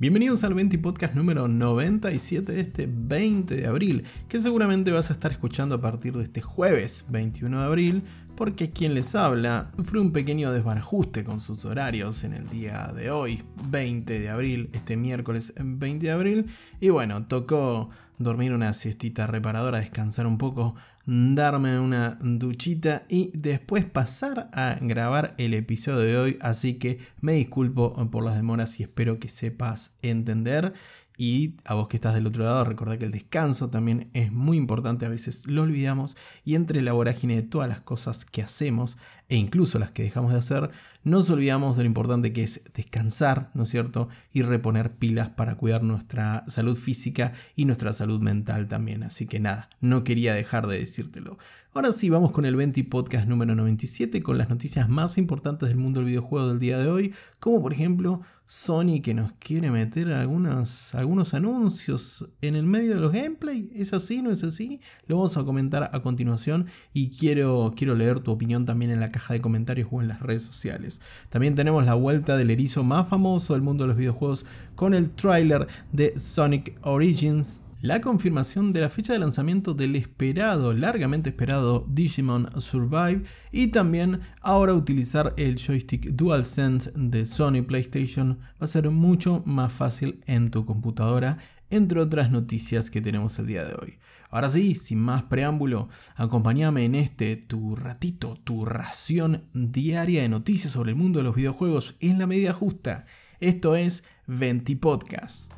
Bienvenidos al 20 Podcast número 97 de este 20 de abril, que seguramente vas a estar escuchando a partir de este jueves 21 de abril, porque quien les habla fue un pequeño desbarajuste con sus horarios en el día de hoy, 20 de abril, este miércoles 20 de abril, y bueno, tocó dormir una siestita reparadora, descansar un poco darme una duchita y después pasar a grabar el episodio de hoy. Así que me disculpo por las demoras y espero que sepas entender. Y a vos que estás del otro lado, recordá que el descanso también es muy importante, a veces lo olvidamos y entre la vorágine de todas las cosas que hacemos e incluso las que dejamos de hacer, nos olvidamos de lo importante que es descansar, ¿no es cierto? Y reponer pilas para cuidar nuestra salud física y nuestra salud mental también. Así que nada, no quería dejar de decírtelo. Ahora sí, vamos con el 20 podcast número 97 con las noticias más importantes del mundo del videojuego del día de hoy, como por ejemplo Sony que nos quiere meter algunos, algunos anuncios en el medio de los gameplay. ¿Es así? ¿No es así? Lo vamos a comentar a continuación y quiero, quiero leer tu opinión también en la caja de comentarios o en las redes sociales. También tenemos la vuelta del erizo más famoso del mundo de los videojuegos con el tráiler de Sonic Origins. La confirmación de la fecha de lanzamiento del esperado, largamente esperado Digimon Survive. Y también ahora utilizar el joystick DualSense de Sony PlayStation. Va a ser mucho más fácil en tu computadora, entre otras noticias que tenemos el día de hoy. Ahora sí, sin más preámbulo, acompáñame en este tu ratito, tu ración diaria de noticias sobre el mundo de los videojuegos en la medida justa. Esto es Venti Podcast.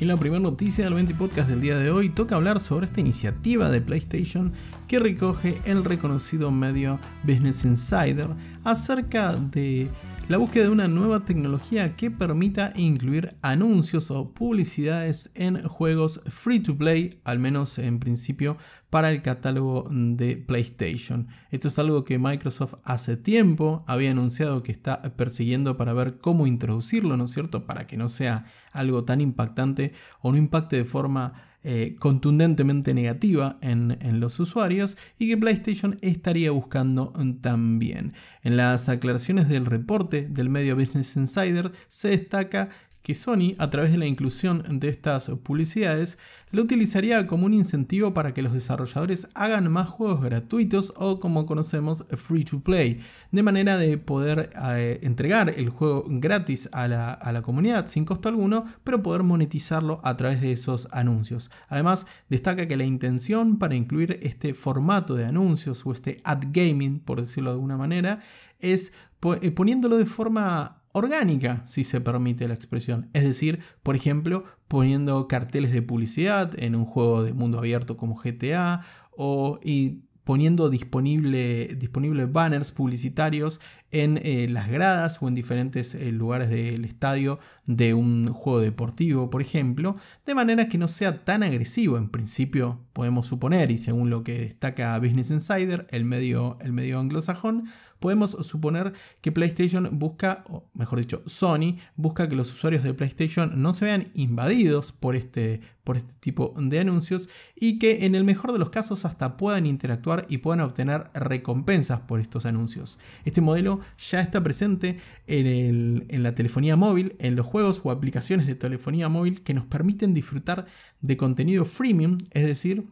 Y la primera noticia del 20 Podcast del día de hoy toca hablar sobre esta iniciativa de PlayStation que recoge el reconocido medio Business Insider acerca de la búsqueda de una nueva tecnología que permita incluir anuncios o publicidades en juegos free to play, al menos en principio para el catálogo de PlayStation. Esto es algo que Microsoft hace tiempo había anunciado que está persiguiendo para ver cómo introducirlo, ¿no es cierto? Para que no sea algo tan impactante o no impacte de forma eh, contundentemente negativa en, en, los usuarios y que PlayStation estaría buscando también. En las aclaraciones del reporte del medio Business Insider se destaca que Sony, a través de la inclusión de estas publicidades, lo utilizaría como un incentivo para que los desarrolladores hagan más juegos gratuitos o como conocemos free to play, de manera de poder eh, entregar el juego gratis a la, a la comunidad sin costo alguno, pero poder monetizarlo a través de esos anuncios. Además, destaca que la intención para incluir este formato de anuncios o este ad gaming, por decirlo de alguna manera, es eh, poniéndolo de forma orgánica, si se permite la expresión. Es decir, por ejemplo, poniendo carteles de publicidad en un juego de mundo abierto como GTA o y poniendo disponible, disponible banners publicitarios en eh, las gradas o en diferentes eh, lugares del estadio de un juego deportivo, por ejemplo, de manera que no sea tan agresivo en principio, podemos suponer, y según lo que destaca Business Insider, el medio, el medio anglosajón, podemos suponer que PlayStation busca, o mejor dicho, Sony busca que los usuarios de PlayStation no se vean invadidos por este, por este tipo de anuncios y que en el mejor de los casos hasta puedan interactuar y puedan obtener recompensas por estos anuncios. Este modelo ya está presente en, en la telefonía móvil, en los juegos o aplicaciones de telefonía móvil que nos permiten disfrutar de contenido freemium, es decir,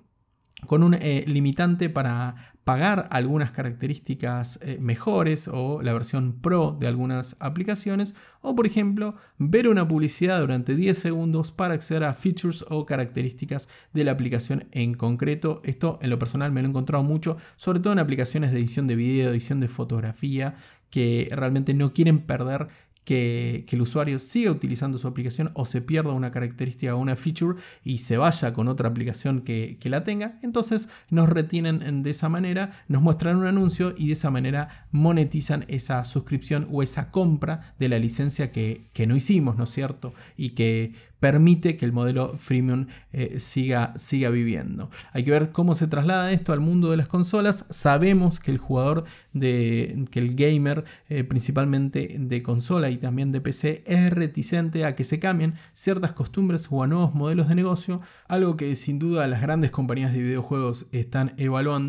con un eh, limitante para pagar algunas características eh, mejores o la versión pro de algunas aplicaciones o por ejemplo ver una publicidad durante 10 segundos para acceder a features o características de la aplicación en concreto. Esto en lo personal me lo he encontrado mucho, sobre todo en aplicaciones de edición de video, edición de fotografía que realmente no quieren perder que, el usuario siga utilizando su aplicación o se pierda una característica o una feature y se vaya con otra aplicación que, la tenga, entonces nos retienen de esa manera, nos muestran un anuncio y de esa manera monetizan esa suscripción o esa compra de la licencia que, que no hicimos, ¿no es cierto? Y que permite que el modelo freemium eh, siga, siga viviendo. Hay que ver cómo se traslada esto al mundo de las consolas. Sabemos que el jugador, de, que el gamer eh, principalmente de consola y y también de PC es reticente a que se cambien ciertas costumbres o a nuevos modelos de negocio, algo que sin duda las grandes compañías de videojuegos están evaluando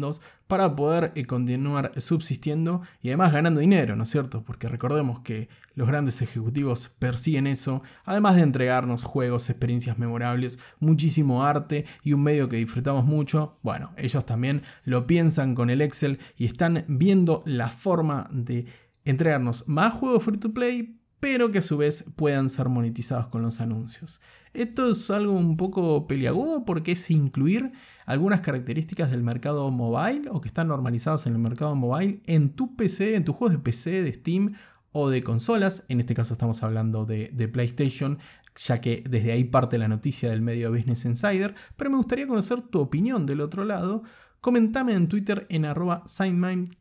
para poder eh, continuar subsistiendo y además ganando dinero, ¿no es cierto? Porque recordemos que los grandes ejecutivos persiguen eso, además de entregarnos juegos, experiencias memorables, muchísimo arte y un medio que disfrutamos mucho, bueno, ellos también lo piensan con el Excel y están viendo la forma de entregarnos más juegos free to play, pero que a su vez puedan ser monetizados con los anuncios. Esto es algo un poco peliagudo porque es incluir algunas características del mercado mobile o que están normalizadas en el mercado mobile en tu PC, en tus juegos de PC, de Steam o de consolas. En este caso estamos hablando de, PlayStation, ya que desde ahí parte la noticia del medio Business Insider. Pero me gustaría conocer tu opinión del otro lado. Comentame en Twitter en arroba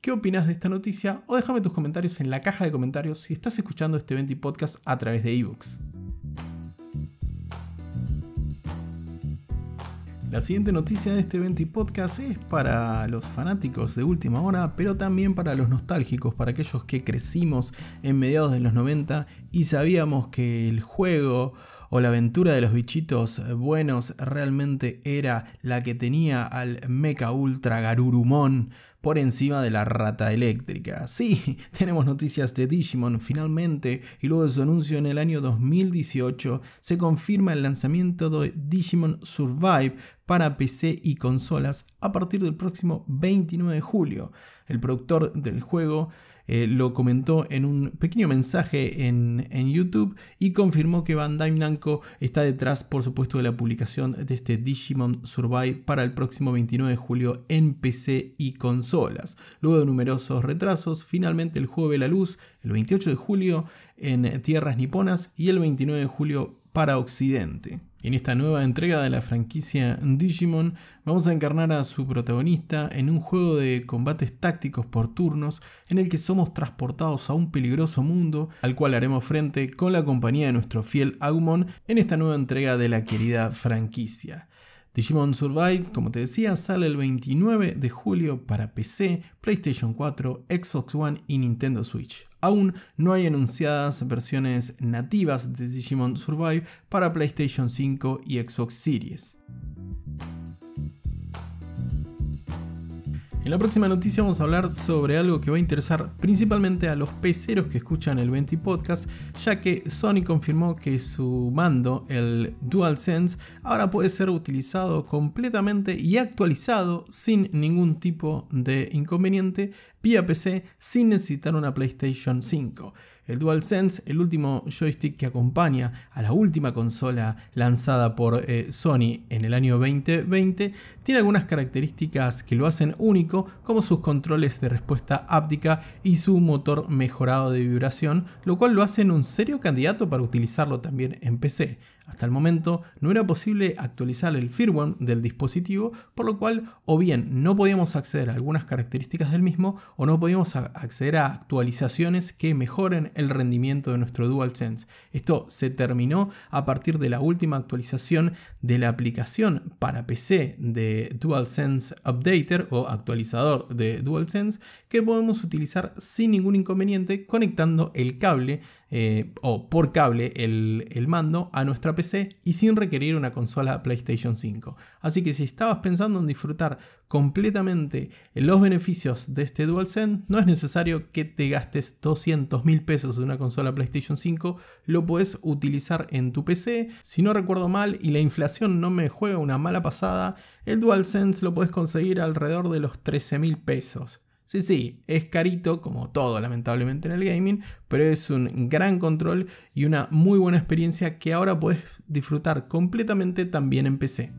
qué opinas de esta noticia o déjame tus comentarios en la caja de comentarios si estás escuchando este 20 podcast a través de ebooks. La siguiente noticia de este 20 podcast es para los fanáticos de última hora, pero también para los nostálgicos, para aquellos que crecimos en mediados de los 90 y sabíamos que el juego o la aventura de los bichitos buenos realmente era la que tenía al Mecha Ultra Garurumon por encima de la rata eléctrica. Sí, tenemos noticias de Digimon finalmente y luego de su anuncio en el año 2018 se confirma el lanzamiento de Digimon Survive para PC y consolas a partir del próximo 29 de julio. El productor del juego eh, lo comentó en un pequeño mensaje en, YouTube y confirmó que Bandai Namco está detrás, por supuesto, de la publicación de este Digimon Survive para el próximo 29 de julio en PC y consolas. Luego de numerosos retrasos, finalmente el juego ve la luz el 28 de julio en tierras niponas y el 29 de julio para Occidente. En esta nueva entrega de la franquicia Digimon vamos a encarnar a su protagonista en un juego de combates tácticos por turnos en el que somos transportados a un peligroso mundo al cual haremos frente con la compañía de nuestro fiel Agumon en esta nueva entrega de la querida franquicia. Digimon Survive, como te decía, sale el 29 de julio para PC, PlayStation 4, Xbox One y Nintendo Switch. Aún no hay anunciadas versiones nativas de Digimon Survive para PlayStation 5 y Xbox Series. En la próxima noticia vamos a hablar sobre algo que va a interesar principalmente a los peceros que escuchan el 20 podcast, ya que Sony confirmó que su mando, el DualSense, ahora puede ser utilizado completamente y actualizado sin ningún tipo de inconveniente vía PC sin necesitar una PlayStation 5. El DualSense, el último joystick que acompaña a la última consola lanzada por eh, Sony en el año 2020, tiene algunas características que lo hacen único, como sus controles de respuesta áptica y su motor mejorado de vibración, lo cual lo hace un serio candidato para utilizarlo también en PC. Hasta el momento no era posible actualizar el firmware del dispositivo, por lo cual o bien no podíamos acceder a algunas características del mismo o no podíamos acceder a actualizaciones que mejoren el rendimiento de nuestro DualSense. Esto se terminó a partir de la última actualización de la aplicación para PC de DualSense Updater o actualizador de DualSense que podemos utilizar sin ningún inconveniente conectando el cable eh, o por cable el, el, mando a nuestra PC y sin requerir una consola PlayStation 5. Así que si estabas pensando en disfrutar completamente los beneficios de este DualSense, no es necesario que te gastes 200 mil pesos en una consola PlayStation 5, lo puedes utilizar en tu PC. Si no recuerdo mal y la inflación no me juega una mala pasada, el DualSense lo puedes conseguir alrededor de los 13 mil pesos. Sí, sí, es carito como todo lamentablemente en el gaming, pero es un gran control y una muy buena experiencia que ahora puedes disfrutar completamente también en PC.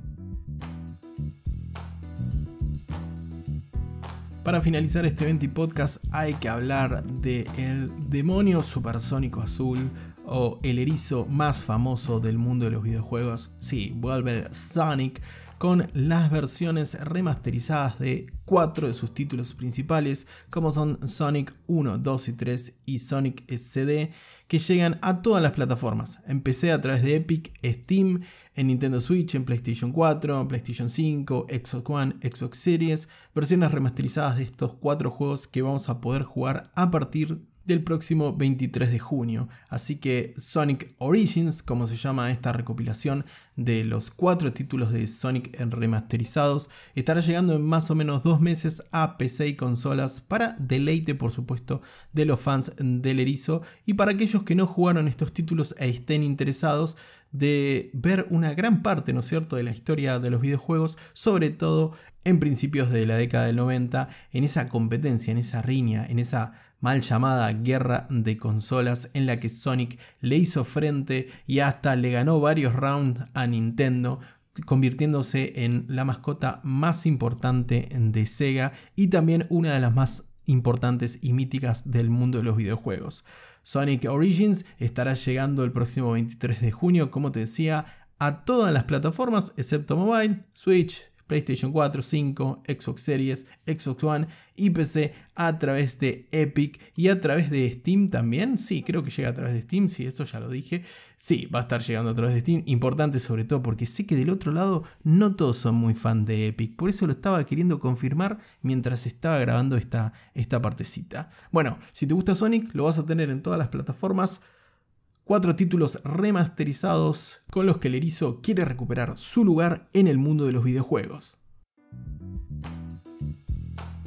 Para finalizar este 20 podcast hay que hablar de el demonio supersónico azul o el erizo más famoso del mundo de los videojuegos. Sí, vuelve Sonic con las versiones remasterizadas de cuatro de sus títulos principales, como son Sonic 1, 2 y 3 y Sonic SD, que llegan a todas las plataformas. Empecé a través de Epic, Steam, en Nintendo Switch, en PlayStation 4, PlayStation 5, Xbox One, Xbox Series, versiones remasterizadas de estos cuatro juegos que vamos a poder jugar a partir del próximo 23 de junio. Así que Sonic Origins, como se llama esta recopilación de los cuatro títulos de Sonic remasterizados, estará llegando en más o menos dos meses a PC y consolas para deleite, por supuesto, de los fans del erizo y para aquellos que no jugaron estos títulos e estén interesados de ver una gran parte, ¿no es cierto?, de la historia de los videojuegos, sobre todo en principios de la década del 90, en esa competencia, en esa riña, en esa mal llamada guerra de consolas en la que Sonic le hizo frente y hasta le ganó varios rounds a Nintendo convirtiéndose en la mascota más importante de Sega y también una de las más importantes y míticas del mundo de los videojuegos. Sonic Origins estará llegando el próximo 23 de junio, como te decía, a todas las plataformas excepto mobile, Switch, PlayStation 4, 5, Xbox Series, Xbox One y PC a través de Epic y a través de Steam también. Sí, creo que llega a través de Steam, sí, eso ya lo dije. Sí, va a estar llegando a través de Steam. Importante sobre todo porque sé que del otro lado no todos son muy fan de Epic. Por eso lo estaba queriendo confirmar mientras estaba grabando esta, esta partecita. Bueno, si te gusta Sonic, lo vas a tener en todas las plataformas cuatro títulos remasterizados con los que el erizo quiere recuperar su lugar en el mundo de los videojuegos.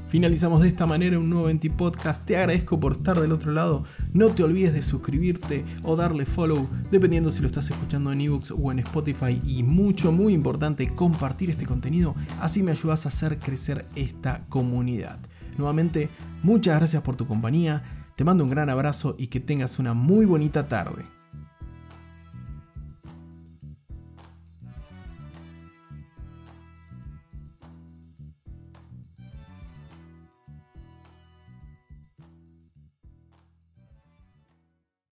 Finalizamos de esta manera un nuevo Venti Podcast. Te agradezco por estar del otro lado. No te olvides de suscribirte o darle follow, dependiendo si lo estás escuchando en ebooks o en Spotify. Y mucho, muy importante, compartir este contenido. Así me ayudas a hacer crecer esta comunidad. Nuevamente, muchas gracias por tu compañía. Te mando un gran abrazo y que tengas una muy bonita tarde.